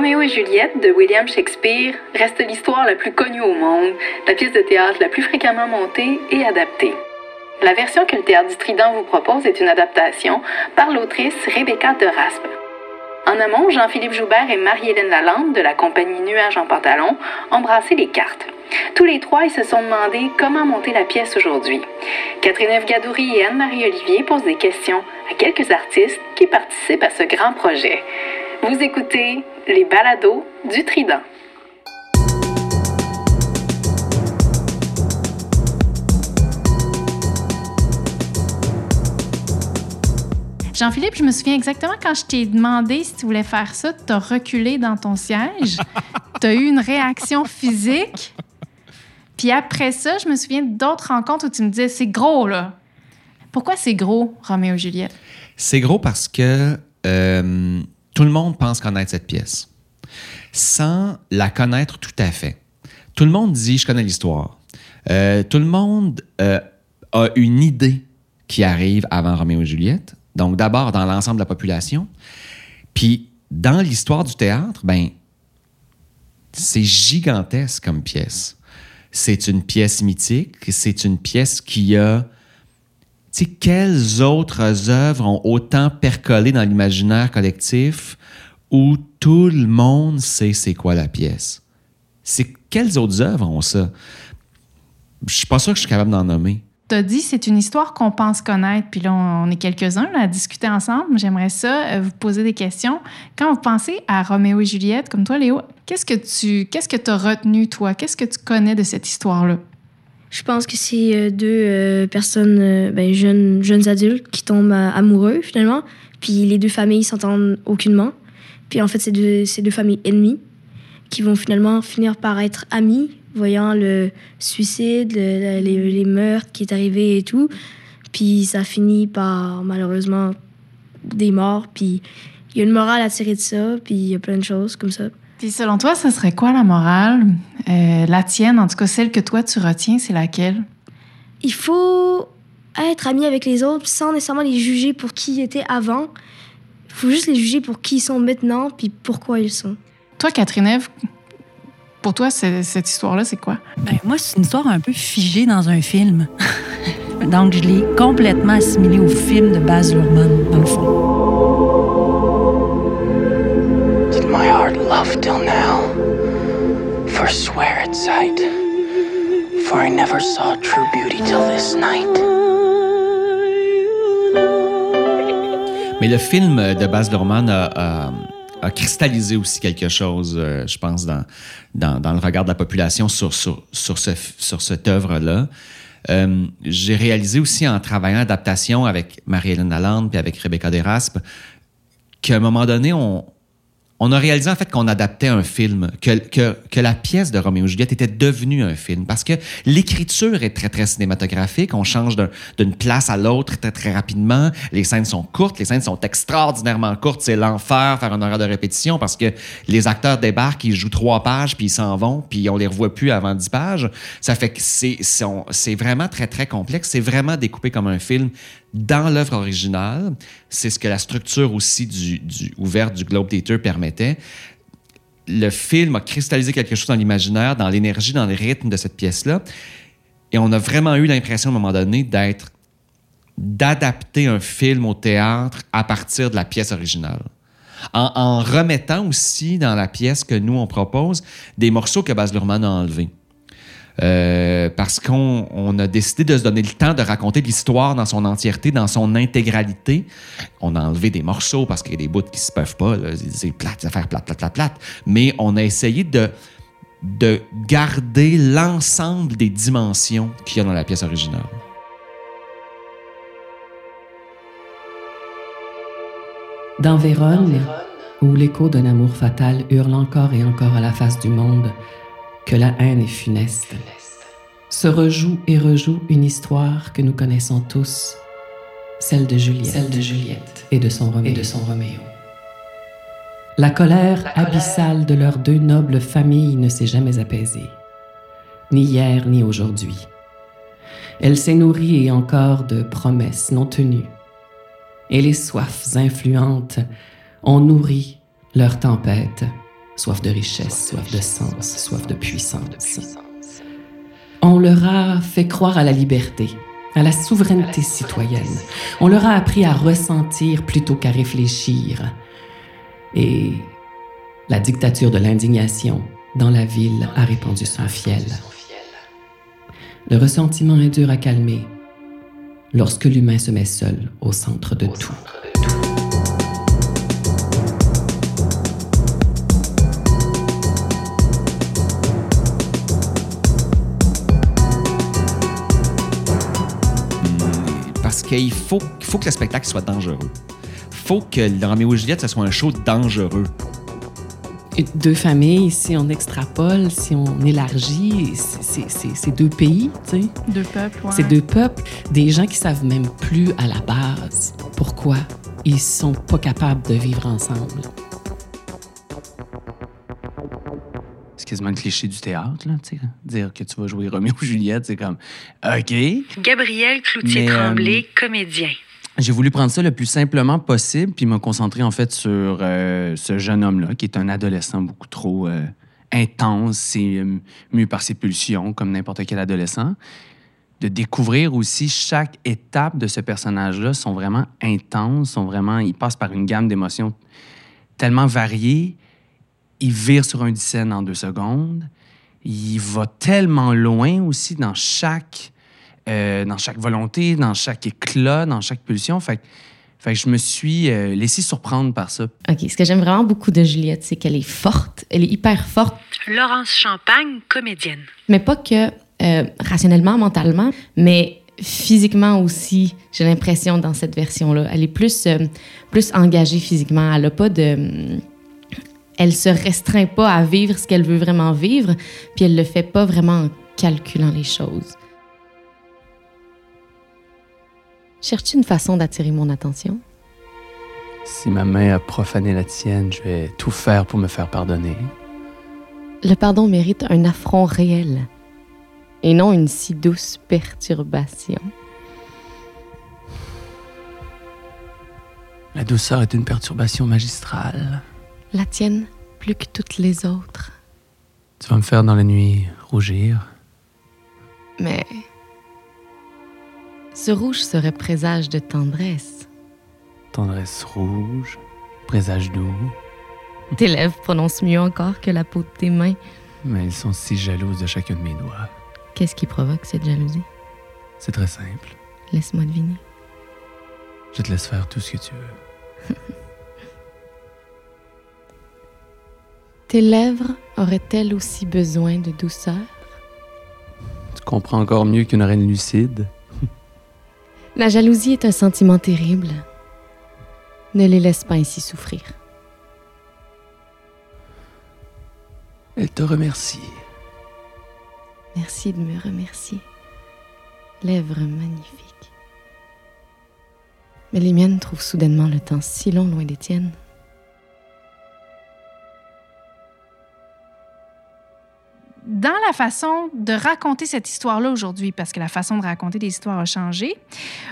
Roméo et Juliette de William Shakespeare reste l'histoire la plus connue au monde, la pièce de théâtre la plus fréquemment montée et adaptée. La version que le Théâtre du Trident vous propose est une adaptation par l'autrice Rebecca de Raspe. En amont, Jean-Philippe Joubert et Marie-Hélène Lalande de la compagnie Nuages en pantalon brassé les cartes. Tous les trois, ils se sont demandé comment monter la pièce aujourd'hui. Catherine Eve Gadouri et Anne-Marie Olivier posent des questions à quelques artistes qui participent à ce grand projet. Vous écoutez les balados du Trident. Jean-Philippe, je me souviens exactement quand je t'ai demandé si tu voulais faire ça, tu as reculé dans ton siège. tu as eu une réaction physique. Puis après ça, je me souviens d'autres rencontres où tu me disais c'est gros, là. Pourquoi c'est gros, Roméo et Juliette? C'est gros parce que euh, tout le monde pense connaître cette pièce sans la connaître tout à fait. Tout le monde dit je connais l'histoire. Euh, tout le monde euh, a une idée qui arrive avant Roméo et Juliette donc, d'abord dans l'ensemble de la population. Puis, dans l'histoire du théâtre, ben, c'est gigantesque comme pièce. C'est une pièce mythique. C'est une pièce qui a. Sais, quelles autres œuvres ont autant percolé dans l'imaginaire collectif où tout le monde sait c'est quoi la pièce? C'est quelles autres œuvres ont ça? Je suis pas sûr que je suis capable d'en nommer tu dit, c'est une histoire qu'on pense connaître. Puis là, on est quelques-uns à discuter ensemble. J'aimerais ça euh, vous poser des questions. Quand vous pensez à Roméo et Juliette, comme toi, Léo, qu'est-ce que tu qu'est-ce que as retenu, toi? Qu'est-ce que tu connais de cette histoire-là? Je pense que c'est euh, deux euh, personnes, ben, jeunes, jeunes adultes, qui tombent amoureux, finalement. Puis les deux familles s'entendent aucunement. Puis en fait, c'est deux, deux familles ennemies qui vont finalement finir par être amies voyant le suicide, les, meurtres qui est arrivé et tout. Puis ça finit par malheureusement des morts. Puis il y a une morale à tirer de ça. Puis il y a plein de choses comme ça. Puis selon toi, ce serait quoi la morale? Euh, la tienne, en tout cas celle que toi tu retiens, c'est laquelle? Il faut être ami avec les autres sans nécessairement les juger pour qui ils étaient avant. Il faut juste les juger pour qui ils sont maintenant puis pourquoi ils sont. Toi, Catherine Eve, pour toi, cette histoire-là, c'est quoi? Ben, moi, c'est une histoire un peu figée dans un film. Donc, je l'ai complètement assimilée au film de Baz Luhrmann, dans le fond. Love till now? For swear at sight. For I never saw true beauty till this night. Mais le film de Baz Luhrmann a a cristallisé aussi quelque chose, euh, je pense, dans, le regard de la population sur, sur, sur, ce, sur cette œuvre-là. Euh, j'ai réalisé aussi en travaillant adaptation avec Marie-Hélène Lalande puis avec Rebecca Deraspe qu'à un moment donné, on, on a réalisé en fait qu'on adaptait un film, que, que, que la pièce de Roméo et Juliette était devenue un film, parce que l'écriture est très, très cinématographique. On change d'une place à l'autre très, très rapidement. Les scènes sont courtes, les scènes sont extraordinairement courtes. C'est l'enfer faire un horaire de répétition parce que les acteurs débarquent, ils jouent trois pages, puis ils s'en vont, puis on les revoit plus avant dix pages. Ça fait que c'est vraiment très, très complexe. C'est vraiment découpé comme un film dans l'œuvre originale. C'est ce que la structure aussi du, du, ouverte du Globe Theatre permettait. Le film a cristallisé quelque chose dans l'imaginaire, dans l'énergie, dans le rythme de cette pièce-là. Et on a vraiment eu l'impression à un moment donné d'être d'adapter un film au théâtre à partir de la pièce originale. En, en, remettant aussi dans la pièce que nous, on propose, des morceaux que Baz Luhrmann a enlevés. Euh, parce qu'on a décidé de se donner le temps de raconter l'histoire dans son entièreté, dans son intégralité. On a enlevé des morceaux parce qu'il y a des bouts qui se peuvent pas. C'est plate, affaire plate, plate, plate, plate. Mais on a essayé de, de garder l'ensemble des dimensions qu'il y a dans la pièce originale. Dans Vérone, où l'écho d'un amour fatal hurle encore et encore à la face du monde, que la haine est funeste, se rejoue et rejoue une histoire que nous connaissons tous, celle de Juliette, celle de Juliette et, de son Roméo. et de son Roméo. La colère abyssale de leurs deux nobles familles ne s'est jamais apaisée, ni hier ni aujourd'hui. Elle s'est nourrie et encore de promesses non tenues, et les soifs influentes ont nourri leur tempête soif de richesse, soif de sens, soif de puissance. On leur a fait croire à la liberté, à la souveraineté citoyenne. On leur a appris à ressentir plutôt qu'à réfléchir. Et la dictature de l'indignation dans la ville a répandu son fiel. Le ressentiment est dur à calmer lorsque l'humain se met seul au centre de tout. Qu'il faut, il faut que le spectacle soit dangereux. faut que Roméo et Juliette, ce soit un show dangereux. Et Deux familles, si on extrapole, si on élargit, c'est deux pays, tu sais. Deux peuples, ouais. C'est deux peuples, des gens qui savent même plus à la base pourquoi ils sont pas capables de vivre ensemble. Quasiment le cliché du théâtre, là, tu sais. Dire que tu vas jouer Roméo et Juliette, c'est comme OK. Gabriel Cloutier-Tremblay, comédien. J'ai voulu prendre ça le plus simplement possible, puis me concentrer en fait sur euh, ce jeune homme-là, qui est un adolescent beaucoup trop euh, intense et euh, mu par ses pulsions, comme n'importe quel adolescent. De découvrir aussi chaque étape de ce personnage-là sont vraiment intenses, sont vraiment, il passe par une gamme d'émotions tellement variées. Il vire sur un scène en deux secondes. Il va tellement loin aussi dans chaque euh, dans chaque volonté, dans chaque éclat, dans chaque pulsion. Fait, que- fait que je me suis euh, laissé surprendre par ça. OK, ce que j'aime vraiment beaucoup de Juliette, c'est qu'elle est forte, elle est hyper forte, Laurence Champagne, comédienne. mais pas que euh, rationnellement, mentalement, mais physiquement aussi, j'ai l'impression dans cette version-là. Elle est plus, euh, plus engagée physiquement. Elle a pas de... Elle se restreint pas à vivre ce qu'elle veut vraiment vivre, puis elle le fait pas vraiment en calculant les choses. Cherches-tu une façon d'attirer mon attention? Si ma main a profané la tienne, je vais tout faire pour me faire pardonner. Le pardon mérite un affront réel et non une si douce perturbation. La douceur est une perturbation magistrale. La tienne plus que toutes les autres. Tu vas me faire dans la nuit rougir. Mais ce rouge serait présage de tendresse. Tendresse rouge, présage doux, Tes lèvres prononcent mieux encore que la peau de tes mains. mais elles sont si jalouses de chacun de mes doigts. Qu'est-ce qui provoque cette jalousie? C'est très simple. Laisse-moi deviner. Je te laisse faire tout ce que tu veux. Tes lèvres auraient-elles aussi besoin de douceur? Tu comprends encore mieux qu'une reine lucide. La jalousie est un sentiment terrible. Ne les laisse pas ainsi souffrir. Elle te remercie. Merci de me remercier. Lèvres magnifiques. Mais les miennes trouvent soudainement le temps si long loin des tiennes. Dans la façon de raconter cette histoire-là aujourd'hui, parce que la façon de raconter des histoires a changé,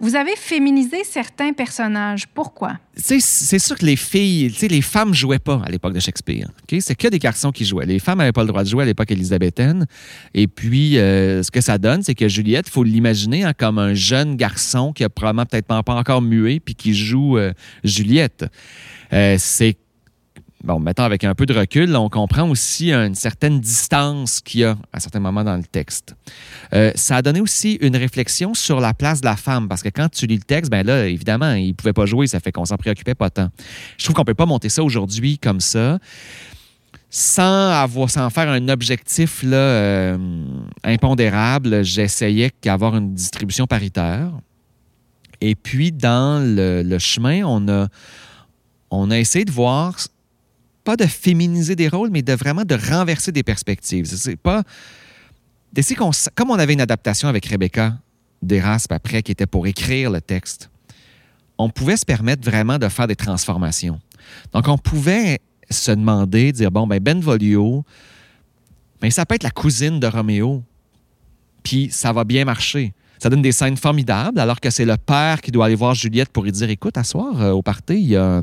vous avez féminisé certains personnages. Pourquoi? C'est sûr que les filles, les femmes jouaient pas à l'époque de Shakespeare. C'est que des garçons qui jouaient. Les femmes n'avaient pas le droit de jouer à l'époque élisabéthaine. Et puis, euh, ce que ça donne, c'est que Juliette, faut l'imaginer hein, comme un jeune garçon qui a probablement peut-être pas encore mué puis qui joue euh, Juliette. Euh, c'est Bon, mettons avec un peu de recul, on comprend aussi une certaine distance qu'il y a à certains moments dans le texte. Euh, ça a donné aussi une réflexion sur la place de la femme, parce que quand tu lis le texte, ben là, évidemment, il ne pouvait pas jouer, ça fait qu'on s'en préoccupait pas tant. Je trouve qu'on peut pas monter ça aujourd'hui comme ça, sans avoir, sans faire un objectif là, euh, impondérable. J'essayais d'avoir une distribution paritaire. Et puis, dans le, le chemin, on a, on a essayé de voir pas de féminiser des rôles, mais de vraiment de renverser des perspectives. C'est pas qu'on, comme on avait une adaptation avec Rebecca d'Erasme après, qui était pour écrire le texte, on pouvait se permettre vraiment de faire des transformations. Donc, on pouvait se demander, dire, bon, ben Benvolio, ben, ça peut être la cousine de Roméo, puis ça va bien marcher. Ça donne des scènes formidables, alors que c'est le père qui doit aller voir Juliette pour lui dire Écoute, à soir, euh, au party, il y a.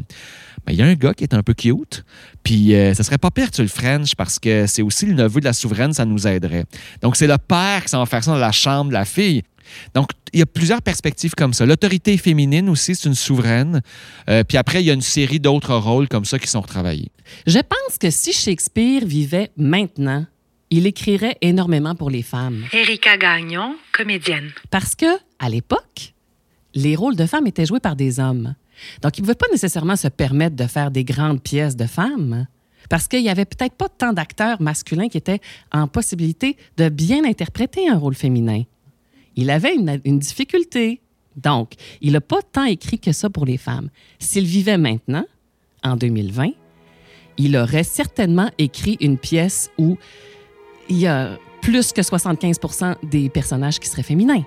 ben, il y a un gars qui est un peu cute, puis euh, ça serait pas pire que tu le French parce que c'est aussi le neveu de la souveraine, ça nous aiderait. Donc, c'est le père qui s'en va faire ça dans la chambre de la fille. Donc, il y a plusieurs perspectives comme ça. L'autorité féminine aussi, c'est une souveraine. Euh, puis après, il y a une série d'autres rôles comme ça qui sont retravaillés. Je pense que si Shakespeare vivait maintenant, il écrirait énormément pour les femmes. Erika Gagnon, comédienne. Parce que, à l'époque, les rôles de femmes étaient joués par des hommes. Donc, ils ne pouvaient pas nécessairement se permettre de faire des grandes pièces de femmes. Parce qu'il n'y avait peut-être pas tant d'acteurs masculins qui étaient en possibilité de bien interpréter un rôle féminin. Il avait une, une difficulté. Donc, il n'a pas tant écrit que ça pour les femmes. S'il vivait maintenant, en 2020, il aurait certainement écrit une pièce où il y a plus que 75% des personnages qui seraient féminins,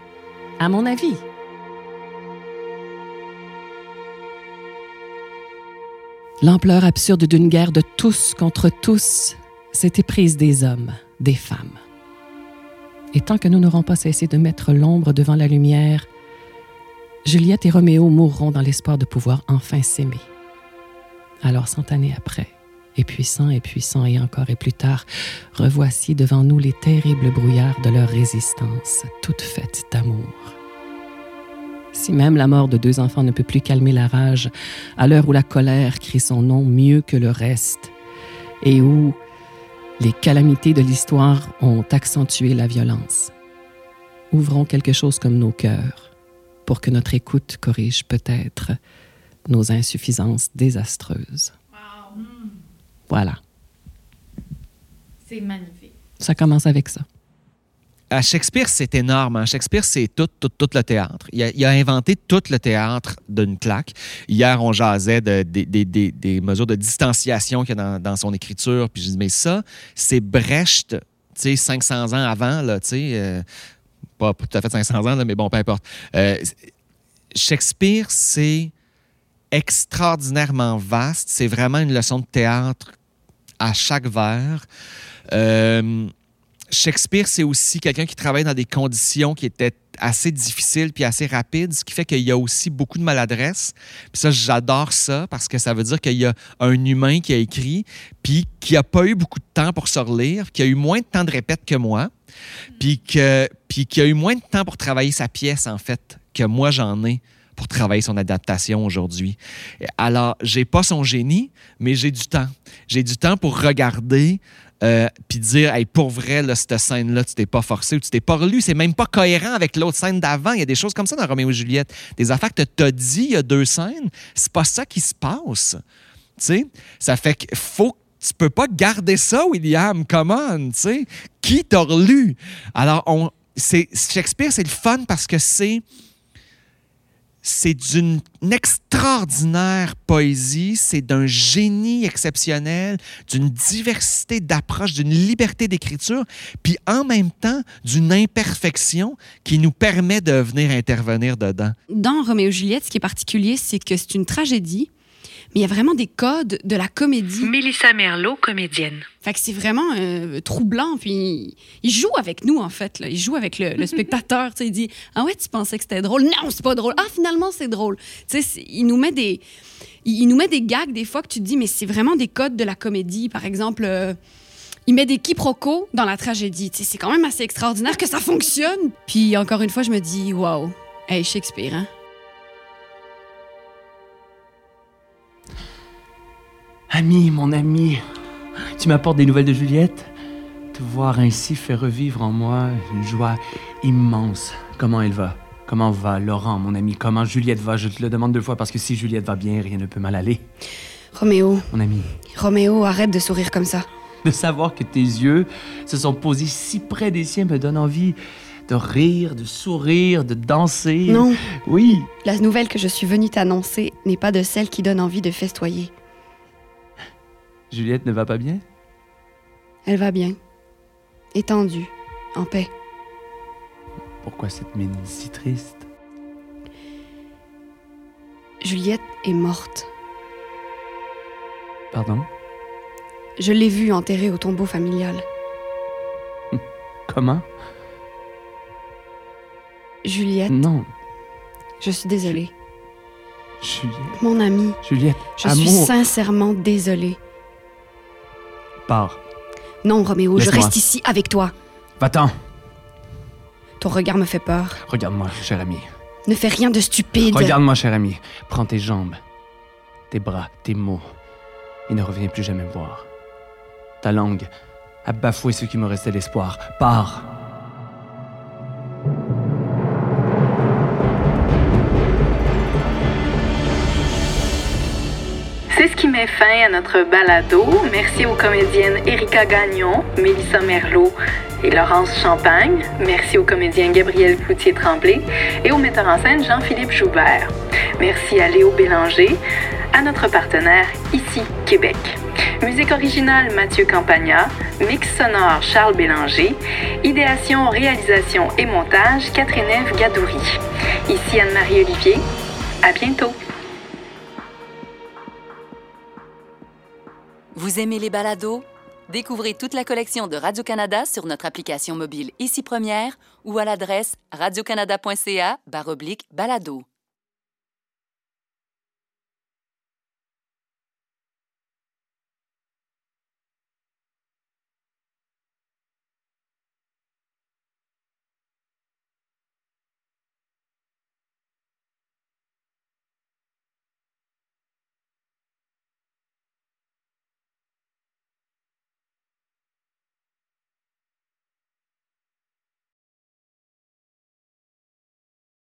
à mon avis. L'ampleur absurde d'une guerre de tous contre tous s'était prise des hommes, des femmes. Et tant que nous n'aurons pas cessé de mettre l'ombre devant la lumière, Juliette et Roméo mourront dans l'espoir de pouvoir enfin s'aimer. Alors, cent années après, et puissant et puissant et encore et plus tard, revoici devant nous les terribles brouillards de leur résistance, toute faite d'amour. Si même la mort de deux enfants ne peut plus calmer la rage, à l'heure où la colère crie son nom mieux que le reste, et où les calamités de l'histoire ont accentué la violence, ouvrons quelque chose comme nos cœurs pour que notre écoute corrige peut-être nos insuffisances désastreuses. Voilà, C'est magnifique. ça commence avec ça. À Shakespeare, c'est énorme. hein. Shakespeare, c'est tout, tout, tout le théâtre. Il a, il a inventé tout le théâtre d'une claque. Hier, on jasait de- des- des- des- des mesures de distanciation qu'il y a dans, dans son écriture. Puis je dis, mais ça, c'est Brecht, tu sais, 500 ans avant, là, tu sais. euh, pas tout à fait 500 ans, là, mais bon, peu importe. Euh, Shakespeare, c'est extraordinairement vaste. C'est vraiment une leçon de théâtre à chaque vers. Euh, Shakespeare, c'est aussi quelqu'un qui travaille dans des conditions qui étaient assez difficiles puis assez rapides, ce qui fait qu'il y a aussi beaucoup de maladresse. Puis ça, j'adore ça parce que ça veut dire qu'il y a un humain qui a écrit puis qui a pas eu beaucoup de temps pour se relire, qui a eu moins de temps de répète que moi, puis que puis qui a eu moins de temps pour travailler sa pièce en fait que moi j'en ai pour travailler son adaptation aujourd'hui. Alors, j'ai pas son génie, mais j'ai du temps. J'ai du temps pour regarder euh, puis dire, pour vrai, cette scène-là, tu t'es pas forcé ou tu t'es pas relu. C'est même pas cohérent avec l'autre scène d'avant. Il y a des choses comme ça dans Roméo et Juliette. Des affaires que tu as dit il y a deux scènes, c'est pas ça qui se passe. Sais, ça fait que faut tu peux pas garder ça, William. Come on, tu sais. Qui t'a relu? Alors, on, Shakespeare, c'est le fun parce que c'est c'est d'une extraordinaire poésie, c'est d'un génie exceptionnel, d'une diversité d'approches, d'une liberté d'écriture, puis en même temps d'une imperfection qui nous permet de venir intervenir dedans. Dans Roméo et Juliette, ce qui est particulier, c'est que c'est une tragédie, mais il y a vraiment des codes de la comédie. Mélissa Merlot, comédienne. Fait que c'est vraiment euh, troublant. Puis il joue avec nous, en fait. Là. Il joue avec le, le spectateur. Tu sais, il dit Ah ouais, tu pensais que c'était drôle Non, c'est pas drôle. Ah, finalement, c'est drôle. Tu sais, il nous met des. Il il nous met des gags des fois que tu te dis, mais c'est vraiment des codes de la comédie. Par exemple, euh, il met des quiproquos dans la tragédie. Tu sais, c'est quand même assez extraordinaire que ça fonctionne. Puis encore une fois, je me dis, waouh, hey, Shakespeare, hein? Ami, mon ami, tu m'apportes des nouvelles de Juliette? Te voir ainsi fait revivre en moi une joie immense. Comment elle va? Comment va Laurent, mon ami? Comment Juliette va? Je te le demande deux fois parce que si Juliette va bien, rien ne peut mal aller. Roméo, Mon ami, Roméo, arrête de sourire comme ça. de savoir que tes yeux se sont posés si près des siens me donne envie de rire, de sourire, de danser. Non, Oui. la nouvelle que je suis venue t'annoncer n'est pas de celle qui donne envie de festoyer. Juliette ne va pas bien? Elle va bien, étendue, en paix. Pourquoi cette mine si triste? Juliette est morte. Pardon? Je l'ai vue enterrée au tombeau familial. Comment? Juliette, Non, je suis désolée. Juliette. Mon ami, Juliette, je amour. suis sincèrement désolée. Pars. Non, Roméo, je reste ici avec toi. Va-t'en. Ton regard me fait peur. Regarde-moi, cher ami. Ne fais rien de stupide. Regarde-moi, cher ami. Prends tes jambes, tes bras, tes mots, et ne reviens plus jamais me voir. Ta langue a bafoué ce qui me restait d'espoir. Pars. C'est ce qui met fin à notre balado. Merci aux comédiennes Erika Gagnon, Mélissa Merlot et Laurence Champagne. Merci au comédien Gabriel Cloutier-Tremblay et au metteur en scène Jean-Philippe Joubert. Merci à Léo Bélanger, à notre partenaire ici, Québec. Musique originale Mathieu Campagna, mix sonore Charles Bélanger, idéation, réalisation et montage Catherine Gadouri. Ici Anne-Marie Olivier. À bientôt. Vous aimez les balados? Découvrez toute la collection de Radio-Canada sur notre application mobile Ici Première ou à l'adresse radiocanada.ca balado.